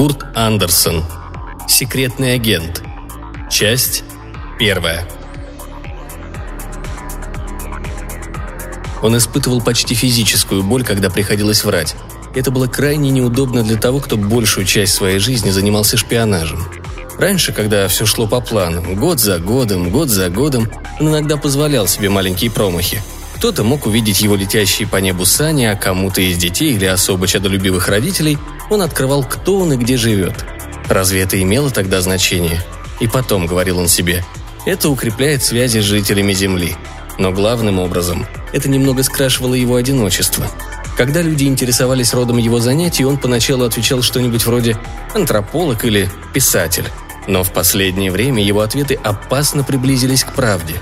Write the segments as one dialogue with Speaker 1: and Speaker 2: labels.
Speaker 1: Курт Андерсон. Секретный агент. Часть первая. Он испытывал почти физическую боль, когда приходилось врать. Это было крайне неудобно для того, кто большую часть своей жизни занимался шпионажем. Раньше, когда все шло по плану, год за годом, год за годом, он иногда позволял себе маленькие промахи. Кто-то мог увидеть его летящие по небу сани, а кому-то из детей или особо чадолюбивых родителей он открывал, кто он и где живет. Разве это имело тогда значение? И потом, говорил он себе, это укрепляет связи с жителями Земли. Но главным образом, это немного скрашивало его одиночество. Когда люди интересовались родом его занятий, он поначалу отвечал что-нибудь вроде «антрополог» или «писатель». Но в последнее время его ответы опасно приблизились к правде.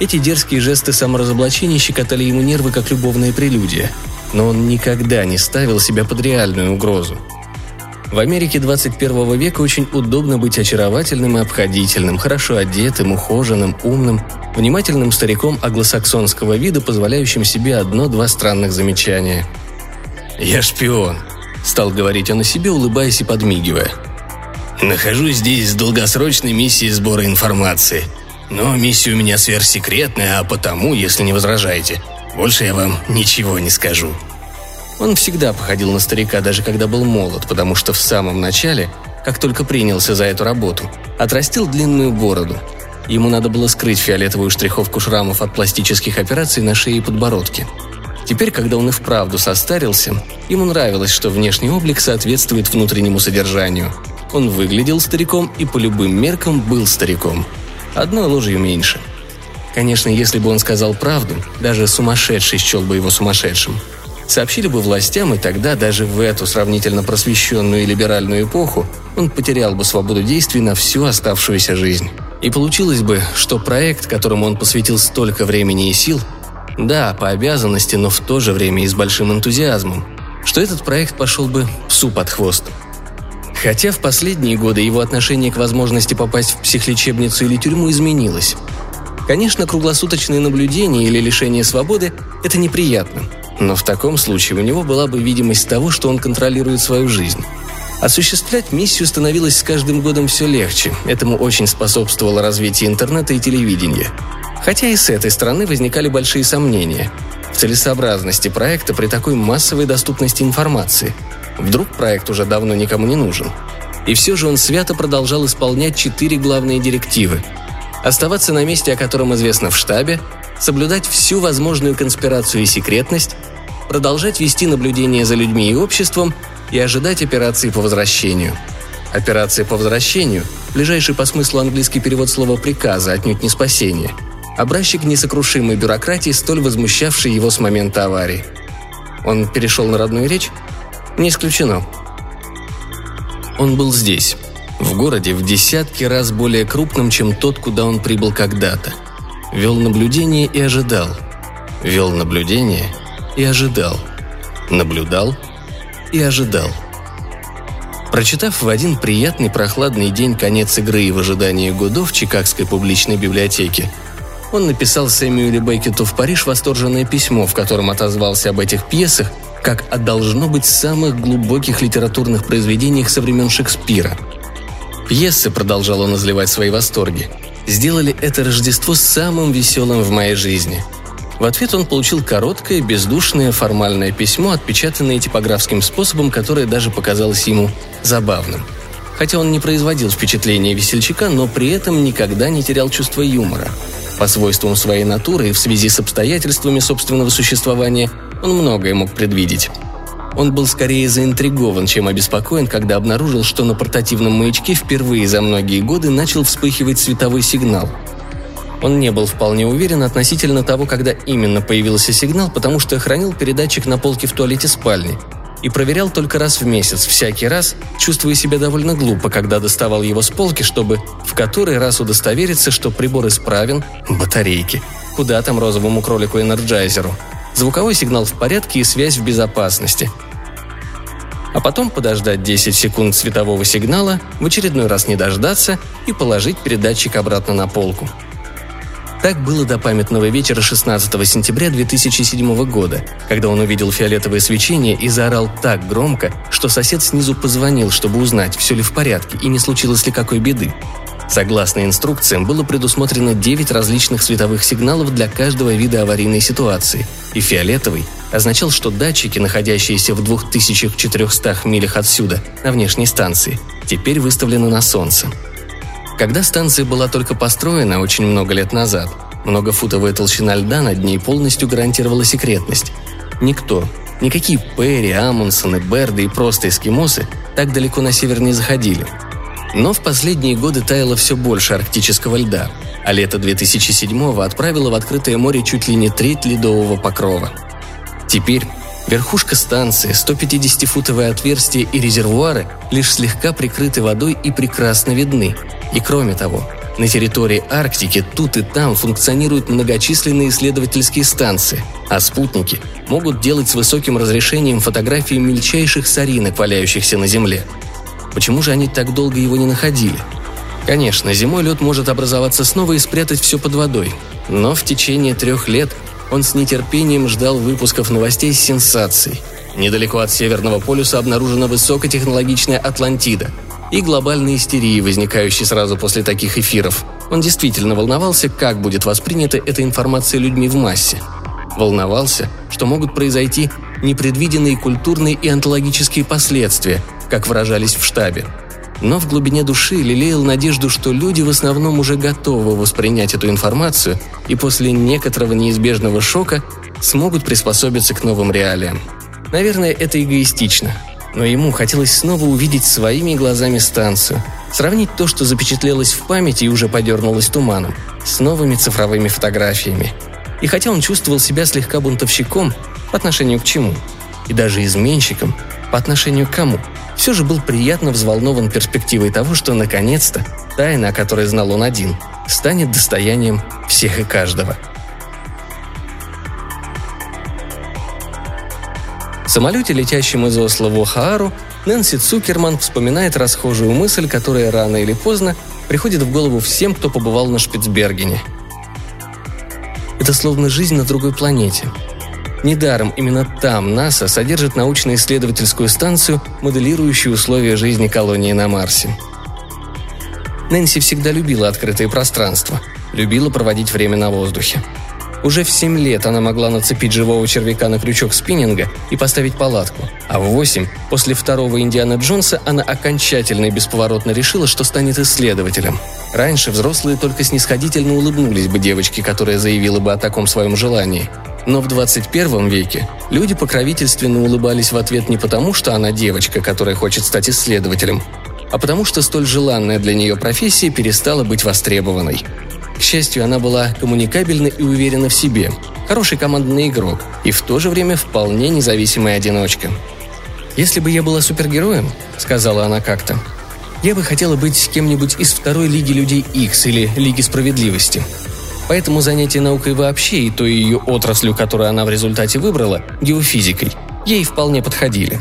Speaker 1: Эти дерзкие жесты саморазоблачения щекотали ему нервы, как любовная прелюдия. Но он никогда не ставил себя под реальную угрозу. В Америке 21 века очень удобно быть очаровательным и обходительным, хорошо одетым, ухоженным, умным, внимательным стариком англосаксонского вида, позволяющим себе одно-два странных замечания. «Я шпион», — стал говорить он о себе, улыбаясь и подмигивая. «Нахожусь здесь с долгосрочной миссией сбора информации. Но миссия у меня сверхсекретная, а потому, если не возражаете, больше я вам ничего не скажу». Он всегда походил на старика, даже когда был молод, потому что в самом начале, как только принялся за эту работу, отрастил длинную бороду. Ему надо было скрыть фиолетовую штриховку шрамов от пластических операций на шее и подбородке. Теперь, когда он и вправду состарился, ему нравилось, что внешний облик соответствует внутреннему содержанию. Он выглядел стариком и по любым меркам был стариком. Одной ложью меньше. Конечно, если бы он сказал правду, даже сумасшедший счел бы его сумасшедшим – сообщили бы властям, и тогда даже в эту сравнительно просвещенную и либеральную эпоху он потерял бы свободу действий на всю оставшуюся жизнь. И получилось бы, что проект, которому он посвятил столько времени и сил, да, по обязанности, но в то же время и с большим энтузиазмом, что этот проект пошел бы псу под хвост. Хотя в последние годы его отношение к возможности попасть в психлечебницу или тюрьму изменилось. Конечно, круглосуточное наблюдение или лишение свободы – это неприятно – но в таком случае у него была бы видимость того, что он контролирует свою жизнь. Осуществлять миссию становилось с каждым годом все легче. Этому очень способствовало развитие интернета и телевидения. Хотя и с этой стороны возникали большие сомнения в целесообразности проекта при такой массовой доступности информации. Вдруг проект уже давно никому не нужен. И все же он свято продолжал исполнять четыре главные директивы. Оставаться на месте, о котором известно в штабе, соблюдать всю возможную конспирацию и секретность, продолжать вести наблюдение за людьми и обществом и ожидать операции по возвращению. Операция по возвращению – ближайший по смыслу английский перевод слова «приказа», отнюдь не спасение. Образчик несокрушимой бюрократии, столь возмущавшей его с момента аварии. Он перешел на родную речь? Не исключено. Он был здесь, в городе в десятки раз более крупном, чем тот, куда он прибыл когда-то. Вел наблюдение и ожидал. Вел наблюдение и ожидал. Наблюдал и ожидал. Прочитав в один приятный прохладный день конец игры и в ожидании Годо в Чикагской публичной библиотеке, он написал Сэмюэлю Беккету в Париж восторженное письмо, в котором отозвался об этих пьесах как о должно быть самых глубоких литературных произведениях со времен Шекспира. Пьесы, продолжал он изливать свои восторги, сделали это Рождество самым веселым в моей жизни – в ответ он получил короткое, бездушное формальное письмо, отпечатанное типографским способом, которое даже показалось ему забавным. Хотя он не производил впечатления весельчака, но при этом никогда не терял чувство юмора. По свойствам своей натуры и в связи с обстоятельствами собственного существования он многое мог предвидеть. Он был скорее заинтригован, чем обеспокоен, когда обнаружил, что на портативном маячке впервые за многие годы начал вспыхивать световой сигнал – он не был вполне уверен относительно того, когда именно появился сигнал, потому что хранил передатчик на полке в туалете спальни и проверял только раз в месяц, всякий раз, чувствуя себя довольно глупо, когда доставал его с полки, чтобы в который раз удостовериться, что прибор исправен, батарейки, куда там розовому кролику-энерджайзеру, звуковой сигнал в порядке и связь в безопасности. А потом подождать 10 секунд светового сигнала, в очередной раз не дождаться и положить передатчик обратно на полку – Так было до памятного вечера 16 сентября 2007 года, когда он увидел фиолетовое свечение и заорал так громко, что сосед снизу позвонил, чтобы узнать, все ли в порядке и не случилось ли какой беды. Согласно инструкциям, было предусмотрено 9 различных световых сигналов для каждого вида аварийной ситуации, и фиолетовый означал, что датчики, находящиеся в 2400 милях отсюда, на внешней станции, теперь выставлены на солнце. Когда станция была только построена очень много лет назад, многофутовая толщина льда над ней полностью гарантировала секретность. Никто, никакие Перри, Амундсены, Берды и просто эскимосы так далеко на север не заходили – но в последние годы таяло все больше арктического льда, а лето 2007-го отправило в открытое море чуть ли не треть ледового покрова. Теперь верхушка станции, 150-футовое отверстие и резервуары лишь слегка прикрыты водой и прекрасно видны. И кроме того, на территории Арктики тут и там функционируют многочисленные исследовательские станции, а спутники могут делать с высоким разрешением фотографии мельчайших соринок, валяющихся на Земле – Почему же они так долго его не находили? Конечно, зимой лед может образоваться снова и спрятать все под водой. Но в течение трех лет он с нетерпением ждал выпусков новостей с сенсацией. Недалеко от Северного полюса обнаружена высокотехнологичная Атлантида и глобальная истерия, возникающая сразу после таких эфиров. Он действительно волновался, как будет воспринята эта информация людьми в массе. Волновался, что могут произойти непредвиденные культурные и онтологические последствия, как выражались в штабе. Но в глубине души лелеял надежду, что люди в основном уже готовы воспринять эту информацию и после некоторого неизбежного шока смогут приспособиться к новым реалиям. Наверное, это эгоистично, но ему хотелось снова увидеть своими глазами станцию, сравнить то, что запечатлелось в памяти и уже подернулось туманом, с новыми цифровыми фотографиями. И хотя он чувствовал себя слегка бунтовщиком, по отношению к чему? И даже изменщиком, по отношению к кому? Все же был приятно взволнован перспективой того, что наконец-то тайна, о которой знал он один, станет достоянием всех и каждого. В самолете, летящем из Осло в Охаару, Нэнси Цукерман вспоминает расхожую мысль, которая рано или поздно приходит в голову всем, кто побывал на Шпицбергене. Это словно жизнь на другой планете – Недаром именно там НАСА содержит научно-исследовательскую станцию, моделирующую условия жизни колонии на Марсе. Нэнси всегда любила открытые пространства, любила проводить время на воздухе. Уже в 7 лет она могла нацепить живого червяка на крючок спиннинга и поставить палатку, а в 8, после второго Индиана Джонса, она окончательно и бесповоротно решила, что станет исследователем. Раньше взрослые только снисходительно улыбнулись бы девочке, которая заявила бы о таком своем желании – но в 21 веке люди покровительственно улыбались в ответ не потому, что она девочка, которая хочет стать исследователем, а потому что столь желанная для нее профессия перестала быть востребованной. К счастью, она была коммуникабельна и уверена в себе, хороший командный игрок и в то же время вполне независимая одиночка. «Если бы я была супергероем», — сказала она как-то, — «я бы хотела быть кем-нибудь из второй Лиги Людей X или Лиги Справедливости. Поэтому занятие наукой вообще и той ее отраслью, которую она в результате выбрала, геофизикой, ей вполне подходили.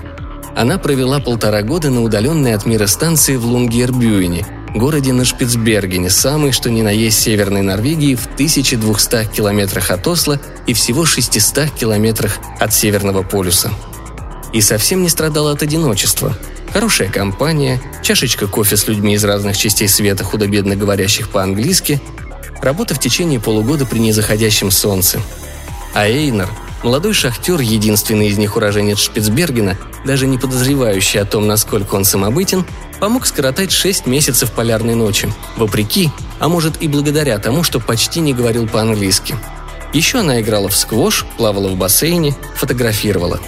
Speaker 1: Она провела полтора года на удаленной от мира станции в Лунгербюене, городе на Шпицбергене, самой что ни на есть северной Норвегии в 1200 километрах от Осло и всего 600 километрах от Северного полюса. И совсем не страдала от одиночества. Хорошая компания, чашечка кофе с людьми из разных частей света, худо-бедно говорящих по-английски, Работа в течение полугода при незаходящем солнце. А Эйнер, молодой шахтер, единственный из них уроженец Шпицбергена, даже не подозревающий о том, насколько он самобытен, помог скоротать шесть месяцев полярной ночи, вопреки, а может и благодаря тому, что почти не говорил по-английски. Еще она играла в сквош, плавала в бассейне, фотографировала.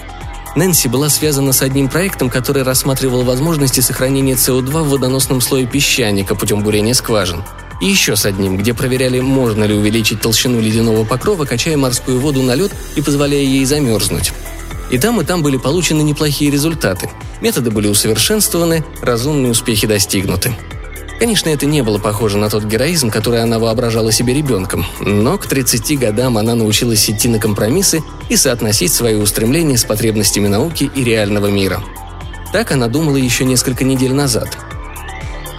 Speaker 1: Нэнси была связана с одним проектом, который рассматривал возможности сохранения СО2 в водоносном слое песчаника путем бурения скважин – и еще с одним, где проверяли, можно ли увеличить толщину ледяного покрова, качая морскую воду на лед и позволяя ей замерзнуть. И там, и там были получены неплохие результаты. Методы были усовершенствованы, разумные успехи достигнуты. Конечно, это не было похоже на тот героизм, который она воображала себе ребенком, но к 30 годам она научилась идти на компромиссы и соотносить свои устремления с потребностями науки и реального мира. Так она думала еще несколько недель назад –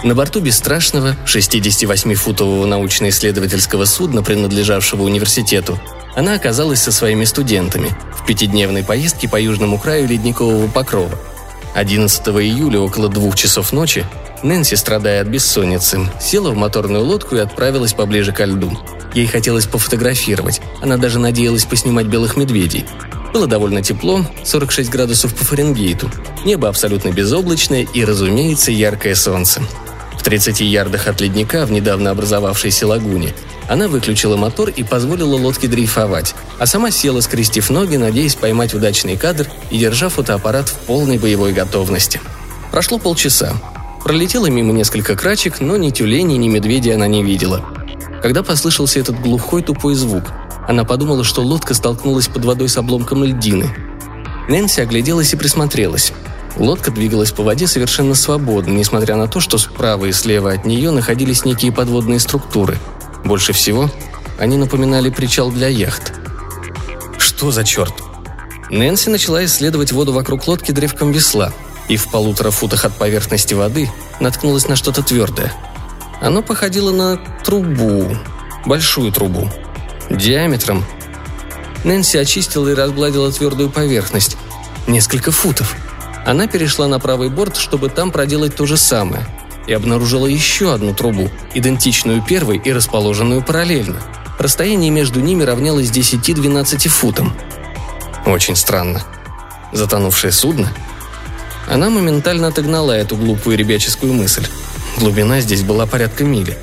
Speaker 1: На борту бесстрашного 68-футового научно-исследовательского судна, принадлежавшего университету, она оказалась со своими студентами в пятидневной поездке по южному краю ледникового покрова. 11 июля около двух часов ночи Нэнси, страдая от бессонницы, села в моторную лодку и отправилась поближе ко льду. Ей хотелось пофотографировать, она даже надеялась поснимать белых медведей. Было довольно тепло, 46 градусов по Фаренгейту. Небо абсолютно безоблачное и, разумеется, яркое солнце. В 30 ярдах от ледника в недавно образовавшейся лагуне она выключила мотор и позволила лодке дрейфовать, а сама села, скрестив ноги, надеясь поймать удачный кадр и держа фотоаппарат в полной боевой готовности. Прошло полчаса. Пролетело мимо несколько крачек, но ни тюленей, ни медведей она не видела. Когда послышался этот глухой тупой звук, она подумала, что лодка столкнулась под водой с обломком льдины. Нэнси огляделась и присмотрелась. Лодка двигалась по воде совершенно свободно, несмотря на то, что справа и слева от нее находились некие подводные структуры. Больше всего они напоминали причал для яхт. Что за черт? Нэнси начала исследовать воду вокруг лодки древком весла и в полутора футах от поверхности воды наткнулась на что-то твердое. Оно походило на трубу, большую трубу, диаметром. Нэнси очистила и разгладила твердую поверхность. Несколько футов – она перешла на правый борт, чтобы там проделать то же самое, и обнаружила еще одну трубу, идентичную первой и расположенную параллельно. Расстояние между ними равнялось 10-12 футам. Очень странно. Затонувшее судно? Она моментально отогнала эту глупую ребяческую мысль. Глубина здесь была порядка мили.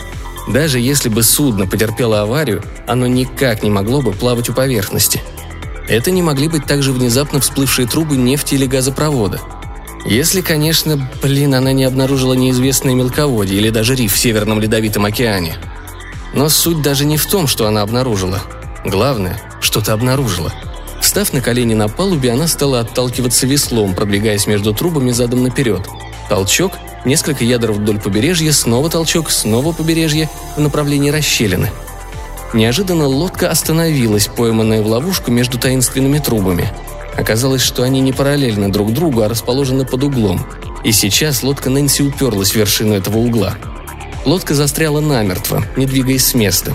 Speaker 1: Даже если бы судно потерпело аварию, оно никак не могло бы плавать у поверхности – это не могли быть также внезапно всплывшие трубы нефти или газопровода. Если, конечно, блин, она не обнаружила неизвестное мелководье или даже риф в Северном Ледовитом океане. Но суть даже не в том, что она обнаружила. Главное, что-то обнаружила. Встав на колени на палубе, она стала отталкиваться веслом, продвигаясь между трубами задом наперед. Толчок, несколько ядров вдоль побережья, снова толчок, снова побережье в направлении расщелины – Неожиданно лодка остановилась, пойманная в ловушку между таинственными трубами. Оказалось, что они не параллельно друг другу, а расположены под углом. И сейчас лодка Нэнси уперлась в вершину этого угла. Лодка застряла намертво, не двигаясь с места.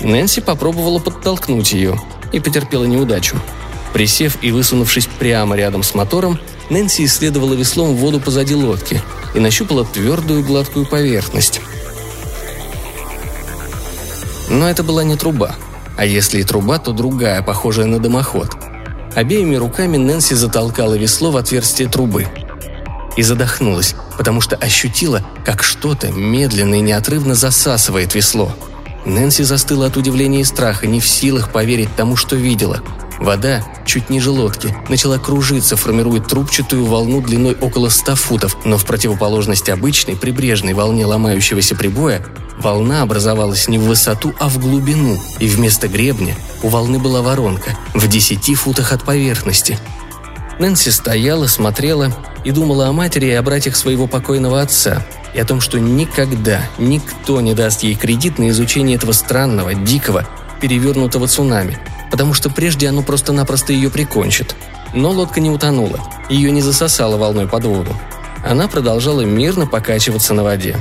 Speaker 1: Нэнси попробовала подтолкнуть ее и потерпела неудачу. Присев и высунувшись прямо рядом с мотором, Нэнси исследовала веслом воду позади лодки и нащупала твердую гладкую поверхность. Но это была не труба. А если и труба, то другая, похожая на дымоход. Обеими руками Нэнси затолкала весло в отверстие трубы. И задохнулась, потому что ощутила, как что-то медленно и неотрывно засасывает весло. Нэнси застыла от удивления и страха, не в силах поверить тому, что видела. Вода, чуть ниже лодки, начала кружиться, формируя трубчатую волну длиной около 100 футов, но в противоположность обычной прибрежной волне ломающегося прибоя, волна образовалась не в высоту, а в глубину, и вместо гребня у волны была воронка в 10 футах от поверхности. Нэнси стояла, смотрела и думала о матери и о братьях своего покойного отца, и о том, что никогда никто не даст ей кредит на изучение этого странного, дикого, перевернутого цунами – потому что прежде оно просто-напросто ее прикончит. Но лодка не утонула, ее не засосало волной под воду. Она продолжала мирно покачиваться на воде.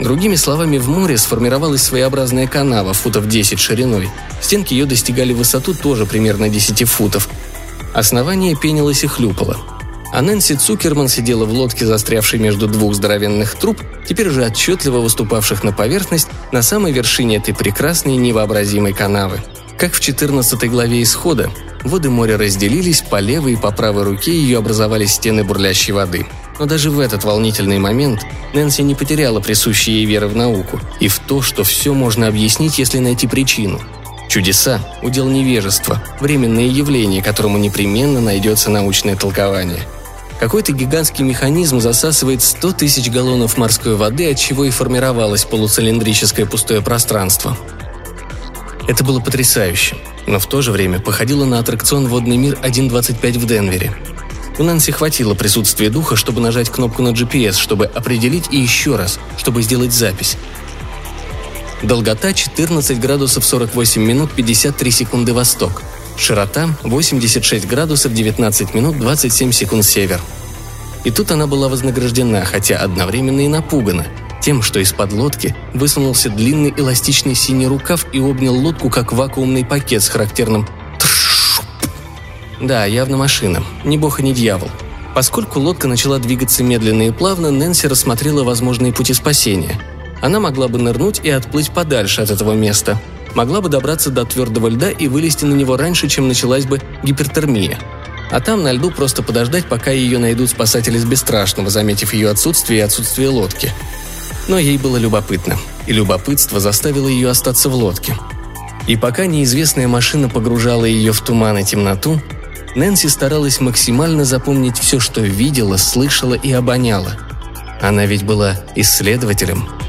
Speaker 1: Другими словами, в море сформировалась своеобразная канава футов 10 шириной. Стенки ее достигали высоту тоже примерно 10 футов. Основание пенилось и хлюпало. А Нэнси Цукерман сидела в лодке, застрявшей между двух здоровенных труб, теперь уже отчетливо выступавших на поверхность, на самой вершине этой прекрасной невообразимой канавы – как в 14 главе Исхода, воды моря разделились, по левой и по правой руке ее образовались стены бурлящей воды. Но даже в этот волнительный момент Нэнси не потеряла присущей ей веры в науку и в то, что все можно объяснить, если найти причину. Чудеса – удел невежества, временное явление, которому непременно найдется научное толкование. Какой-то гигантский механизм засасывает 100 тысяч галлонов морской воды, от чего и формировалось полуцилиндрическое пустое пространство – это было потрясающе, но в то же время походило на аттракцион «Водный мир 1.25» в Денвере. У Нанси хватило присутствия духа, чтобы нажать кнопку на GPS, чтобы определить и еще раз, чтобы сделать запись. Долгота 14 градусов 48 минут 53 секунды восток. Широта 86 градусов 19 минут 27 секунд север. И тут она была вознаграждена, хотя одновременно и напугана – Тем, что из-под лодки высунулся длинный эластичный синий рукав и обнял лодку, как вакуумный пакет с характерным «тршуп». Да, явно машина. Ни бог и ни дьявол. Поскольку лодка начала двигаться медленно и плавно, Нэнси рассмотрела возможные пути спасения. Она могла бы нырнуть и отплыть подальше от этого места. Могла бы добраться до твердого льда и вылезти на него раньше, чем началась бы гипертермия – а там на льду просто подождать, пока ее найдут спасатели с Бесстрашного, заметив ее отсутствие и отсутствие лодки. Но ей было любопытно, и любопытство заставило ее остаться в лодке. И пока неизвестная машина погружала ее в туман и темноту, Нэнси старалась максимально запомнить все, что видела, слышала и обоняла. Она ведь была исследователем –